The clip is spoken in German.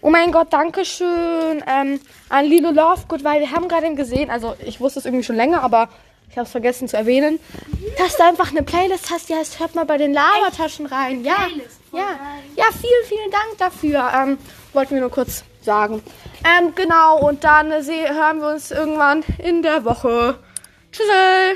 Oh mein Gott, danke schön ähm, an Lilo Lovegood, weil wir haben gerade gesehen, also ich wusste es irgendwie schon länger, aber ich habe es vergessen zu erwähnen, dass du einfach eine Playlist hast, die heißt Hört mal bei den Labertaschen rein. Ja, ja, ja, vielen, vielen Dank dafür. Ähm, wollten wir nur kurz sagen. Ähm, genau, und dann äh, hören wir uns irgendwann in der Woche. Tschüss.